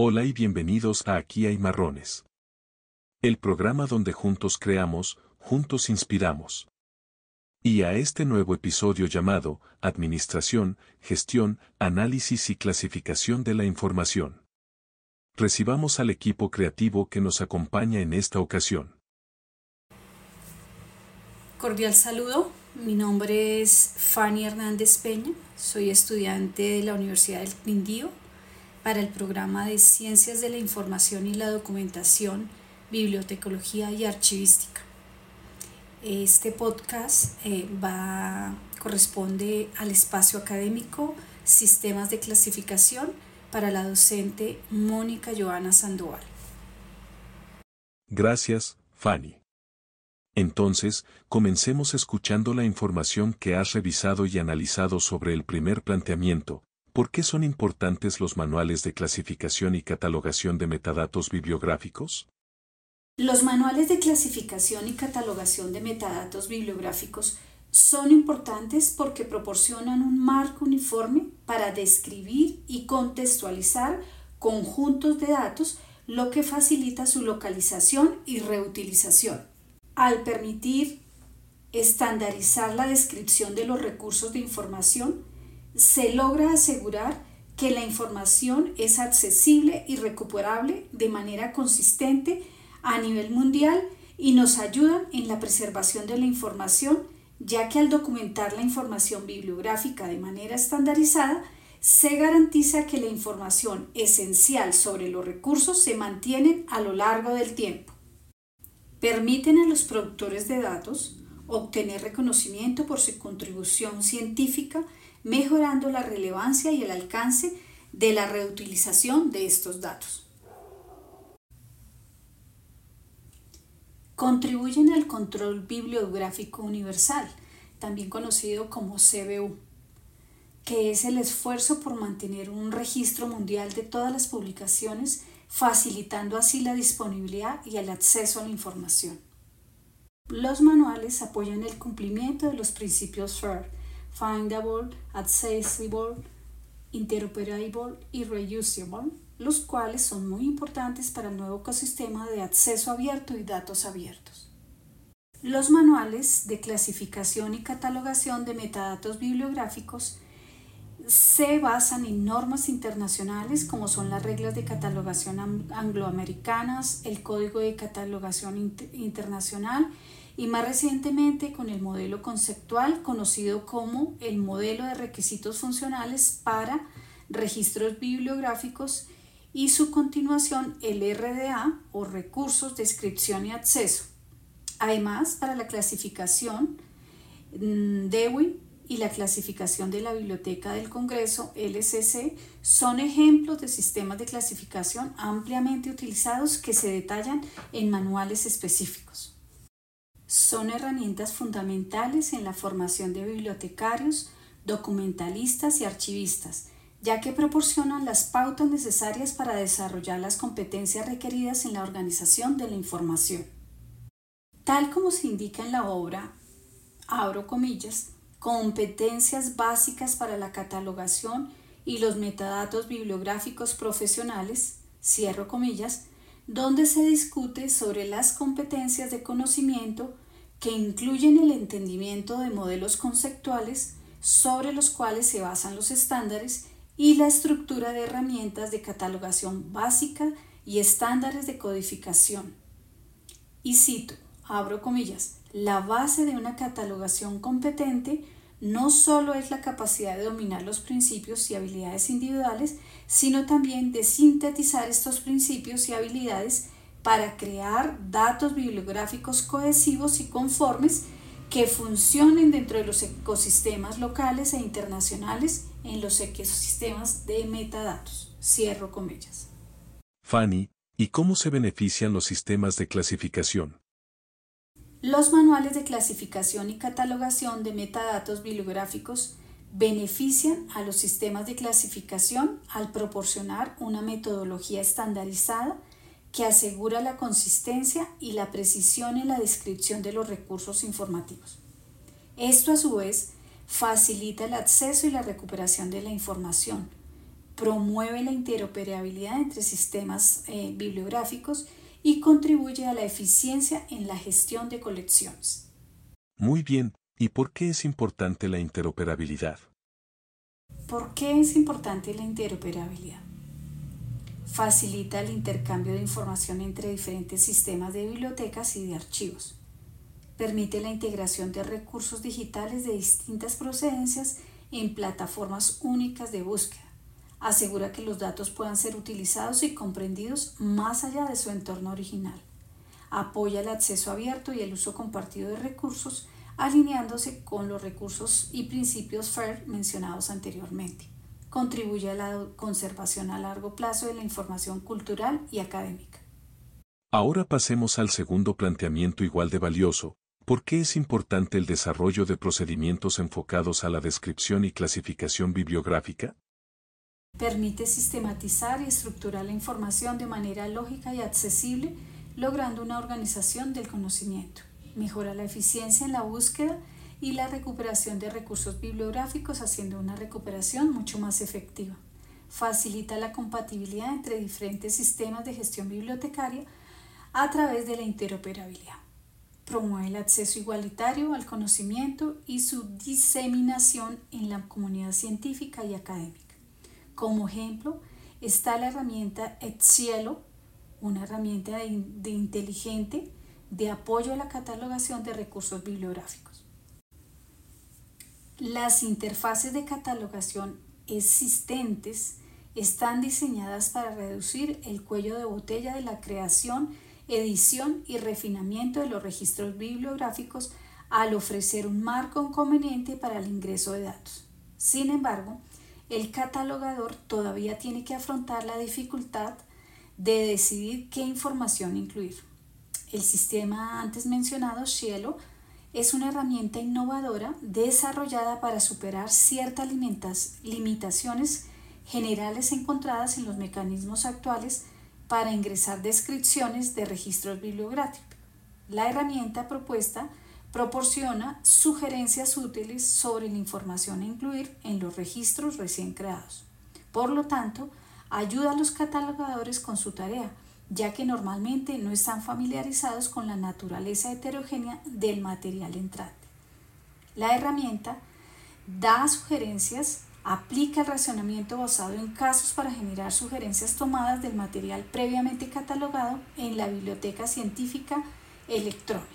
Hola y bienvenidos a Aquí hay marrones. El programa donde juntos creamos, juntos inspiramos. Y a este nuevo episodio llamado Administración, Gestión, Análisis y Clasificación de la Información. Recibamos al equipo creativo que nos acompaña en esta ocasión. Cordial saludo, mi nombre es Fanny Hernández Peña, soy estudiante de la Universidad del Quindío para el programa de Ciencias de la Información y la Documentación, Bibliotecología y Archivística. Este podcast eh, va, corresponde al espacio académico Sistemas de Clasificación para la docente Mónica Joana Sandoval. Gracias, Fanny. Entonces, comencemos escuchando la información que has revisado y analizado sobre el primer planteamiento. ¿Por qué son importantes los manuales de clasificación y catalogación de metadatos bibliográficos? Los manuales de clasificación y catalogación de metadatos bibliográficos son importantes porque proporcionan un marco uniforme para describir y contextualizar conjuntos de datos, lo que facilita su localización y reutilización al permitir estandarizar la descripción de los recursos de información, se logra asegurar que la información es accesible y recuperable de manera consistente a nivel mundial y nos ayudan en la preservación de la información, ya que al documentar la información bibliográfica de manera estandarizada, se garantiza que la información esencial sobre los recursos se mantiene a lo largo del tiempo. Permiten a los productores de datos obtener reconocimiento por su contribución científica, mejorando la relevancia y el alcance de la reutilización de estos datos. Contribuyen al control bibliográfico universal, también conocido como CBU, que es el esfuerzo por mantener un registro mundial de todas las publicaciones facilitando así la disponibilidad y el acceso a la información. Los manuales apoyan el cumplimiento de los principios FAIR, Findable, Accessible, Interoperable y Reusable, los cuales son muy importantes para el nuevo ecosistema de acceso abierto y datos abiertos. Los manuales de clasificación y catalogación de metadatos bibliográficos se basan en normas internacionales como son las reglas de catalogación angloamericanas, el Código de Catalogación Internacional y más recientemente con el modelo conceptual conocido como el modelo de requisitos funcionales para registros bibliográficos y su continuación el RDA o recursos, descripción y acceso. Además, para la clasificación, mm, DEWI y la clasificación de la Biblioteca del Congreso, LCC, son ejemplos de sistemas de clasificación ampliamente utilizados que se detallan en manuales específicos. Son herramientas fundamentales en la formación de bibliotecarios, documentalistas y archivistas, ya que proporcionan las pautas necesarias para desarrollar las competencias requeridas en la organización de la información. Tal como se indica en la obra, abro comillas, competencias básicas para la catalogación y los metadatos bibliográficos profesionales, cierro comillas, donde se discute sobre las competencias de conocimiento que incluyen el entendimiento de modelos conceptuales sobre los cuales se basan los estándares y la estructura de herramientas de catalogación básica y estándares de codificación. Y cito, abro comillas, la base de una catalogación competente no solo es la capacidad de dominar los principios y habilidades individuales, sino también de sintetizar estos principios y habilidades para crear datos bibliográficos cohesivos y conformes que funcionen dentro de los ecosistemas locales e internacionales en los ecosistemas de metadatos. Cierro comillas. Fanny, ¿y cómo se benefician los sistemas de clasificación? Los manuales de clasificación y catalogación de metadatos bibliográficos benefician a los sistemas de clasificación al proporcionar una metodología estandarizada que asegura la consistencia y la precisión en la descripción de los recursos informativos. Esto a su vez facilita el acceso y la recuperación de la información, promueve la interoperabilidad entre sistemas eh, bibliográficos y contribuye a la eficiencia en la gestión de colecciones. Muy bien, ¿y por qué es importante la interoperabilidad? ¿Por qué es importante la interoperabilidad? Facilita el intercambio de información entre diferentes sistemas de bibliotecas y de archivos. Permite la integración de recursos digitales de distintas procedencias en plataformas únicas de búsqueda. Asegura que los datos puedan ser utilizados y comprendidos más allá de su entorno original. Apoya el acceso abierto y el uso compartido de recursos, alineándose con los recursos y principios FAIR mencionados anteriormente. Contribuye a la conservación a largo plazo de la información cultural y académica. Ahora pasemos al segundo planteamiento igual de valioso, ¿Por qué es importante el desarrollo de procedimientos enfocados a la descripción y clasificación bibliográfica? Permite sistematizar y estructurar la información de manera lógica y accesible, logrando una organización del conocimiento. Mejora la eficiencia en la búsqueda y la recuperación de recursos bibliográficos, haciendo una recuperación mucho más efectiva. Facilita la compatibilidad entre diferentes sistemas de gestión bibliotecaria a través de la interoperabilidad promueve el acceso igualitario al conocimiento y su diseminación en la comunidad científica y académica. Como ejemplo, está la herramienta Etcielo, una herramienta de, inteligente de apoyo a la catalogación de recursos bibliográficos. Las interfaces de catalogación existentes están diseñadas para reducir el cuello de botella de la creación edición y refinamiento de los registros bibliográficos al ofrecer un marco conveniente para el ingreso de datos. Sin embargo, el catalogador todavía tiene que afrontar la dificultad de decidir qué información incluir. El sistema antes mencionado, Cielo, es una herramienta innovadora desarrollada para superar ciertas limitaciones generales encontradas en los mecanismos actuales para ingresar descripciones de registros bibliográficos. La herramienta propuesta proporciona sugerencias útiles sobre la información a incluir en los registros recién creados. Por lo tanto, ayuda a los catalogadores con su tarea, ya que normalmente no están familiarizados con la naturaleza heterogénea del material entrante. La herramienta da sugerencias Aplica el razonamiento basado en casos para generar sugerencias tomadas del material previamente catalogado en la biblioteca científica electrónica.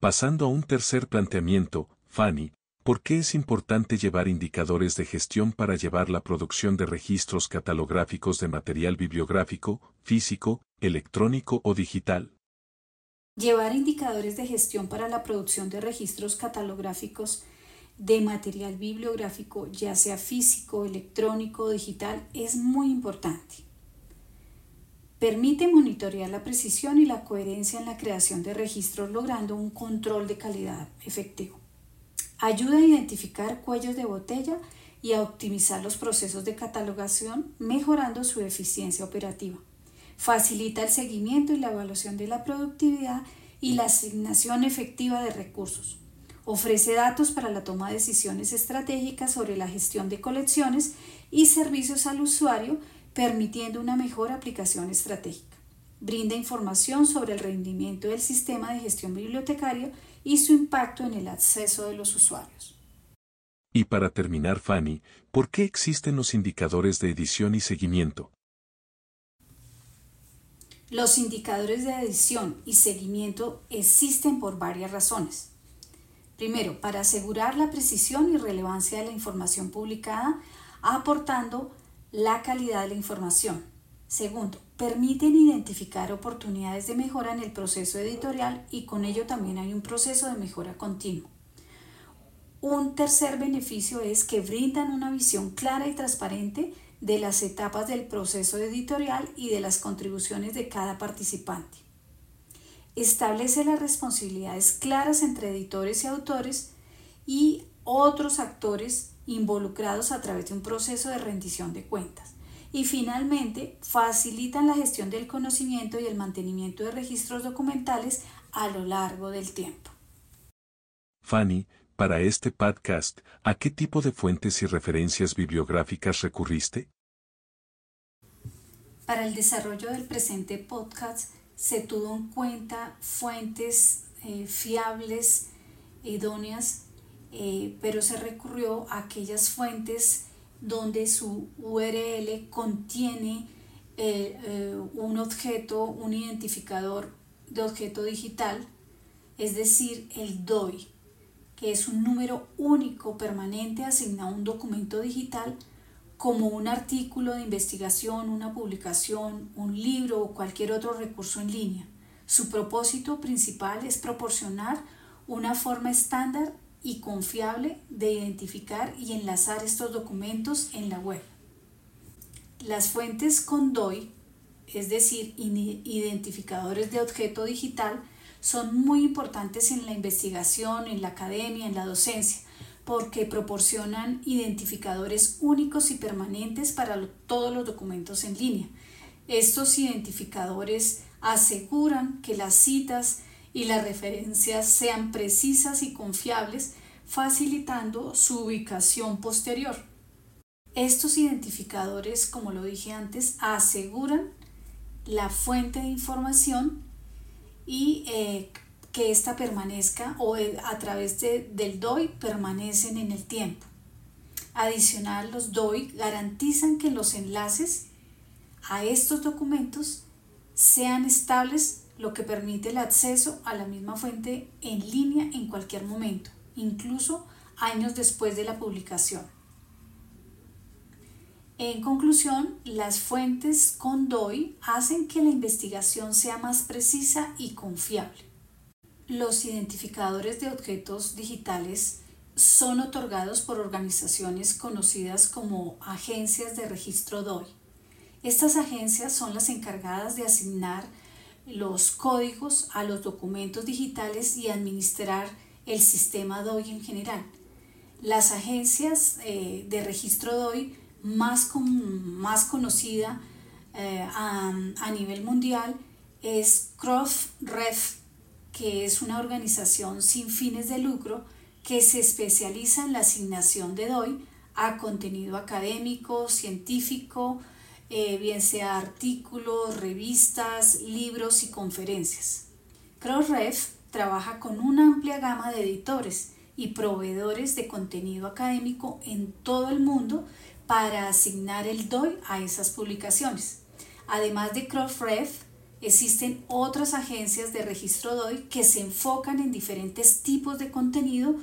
Pasando a un tercer planteamiento, Fanny, ¿por qué es importante llevar indicadores de gestión para llevar la producción de registros catalográficos de material bibliográfico, físico, electrónico o digital? Llevar indicadores de gestión para la producción de registros catalográficos de material bibliográfico, ya sea físico, electrónico o digital, es muy importante. Permite monitorear la precisión y la coherencia en la creación de registros logrando un control de calidad efectivo. Ayuda a identificar cuellos de botella y a optimizar los procesos de catalogación mejorando su eficiencia operativa. Facilita el seguimiento y la evaluación de la productividad y la asignación efectiva de recursos Ofrece datos para la toma de decisiones estratégicas sobre la gestión de colecciones y servicios al usuario, permitiendo una mejor aplicación estratégica. Brinda información sobre el rendimiento del sistema de gestión bibliotecario y su impacto en el acceso de los usuarios. Y para terminar, Fanny, ¿por qué existen los indicadores de edición y seguimiento? Los indicadores de edición y seguimiento existen por varias razones. Primero, para asegurar la precisión y relevancia de la información publicada, aportando la calidad de la información. Segundo, permiten identificar oportunidades de mejora en el proceso editorial y con ello también hay un proceso de mejora continuo. Un tercer beneficio es que brindan una visión clara y transparente de las etapas del proceso editorial y de las contribuciones de cada participante establece las responsabilidades claras entre editores y autores y otros actores involucrados a través de un proceso de rendición de cuentas. Y finalmente, facilitan la gestión del conocimiento y el mantenimiento de registros documentales a lo largo del tiempo. Fanny, para este podcast, ¿a qué tipo de fuentes y referencias bibliográficas recurriste? Para el desarrollo del presente podcast se tuvo en cuenta fuentes eh, fiables, idóneas, eh, pero se recurrió a aquellas fuentes donde su URL contiene eh, un objeto, un identificador de objeto digital, es decir, el DOI, que es un número único permanente asignado a un documento digital como un artículo de investigación, una publicación, un libro o cualquier otro recurso en línea. Su propósito principal es proporcionar una forma estándar y confiable de identificar y enlazar estos documentos en la web. Las fuentes con DOI, es decir, identificadores de objeto digital, son muy importantes en la investigación, en la academia, en la docencia, porque proporcionan identificadores únicos y permanentes para todos los documentos en línea. Estos identificadores aseguran que las citas y las referencias sean precisas y confiables, facilitando su ubicación posterior. Estos identificadores, como lo dije antes, aseguran la fuente de información y eh, que ésta permanezca o eh, a través del DOI permanecen en el tiempo. Adicional, los DOI garantizan que los enlaces a estos documentos sean estables lo que permite el acceso a la misma fuente en línea en cualquier momento, incluso años después de la publicación. En conclusión, las fuentes con DOI hacen que la investigación sea más precisa y confiable. Los identificadores de objetos digitales son otorgados por organizaciones conocidas como agencias de registro DOI. Estas agencias son las encargadas de asignar los códigos a los documentos digitales y administrar el sistema DOI en general. Las agencias eh, de registro DOI más, más conocida eh, a, a, nivel mundial es CrossRef, que es una organización sin fines de lucro que se especializa en la asignación de DOI a contenido académico, científico, eh, bien sea artículos, revistas, libros y conferencias. Crossref trabaja con una amplia gama de editores y proveedores de contenido académico en todo el mundo para asignar el DOI a esas publicaciones. Además de Crossref, existen otras agencias de registro DOI que se enfocan en diferentes tipos de contenido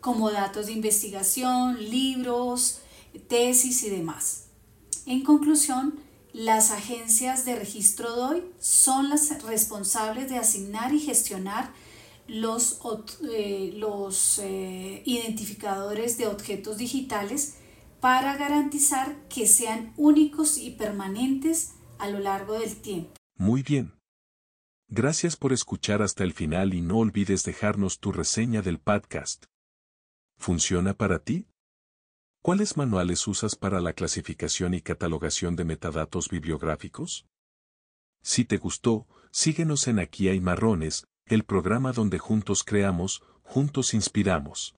como datos de investigación, libros, tesis y demás. En conclusión, las agencias de registro DOI son las responsables de asignar y gestionar los, eh, eh, identificadores de objetos digitales para garantizar que sean únicos y permanentes a lo largo del tiempo. Muy bien. Gracias por escuchar hasta el final y no olvides dejarnos tu reseña del podcast. ¿Funciona para ti? ¿Cuáles manuales usas para la clasificación y catalogación de metadatos bibliográficos? Si te gustó, síguenos en Aquí hay marrones, el programa donde juntos creamos, juntos inspiramos.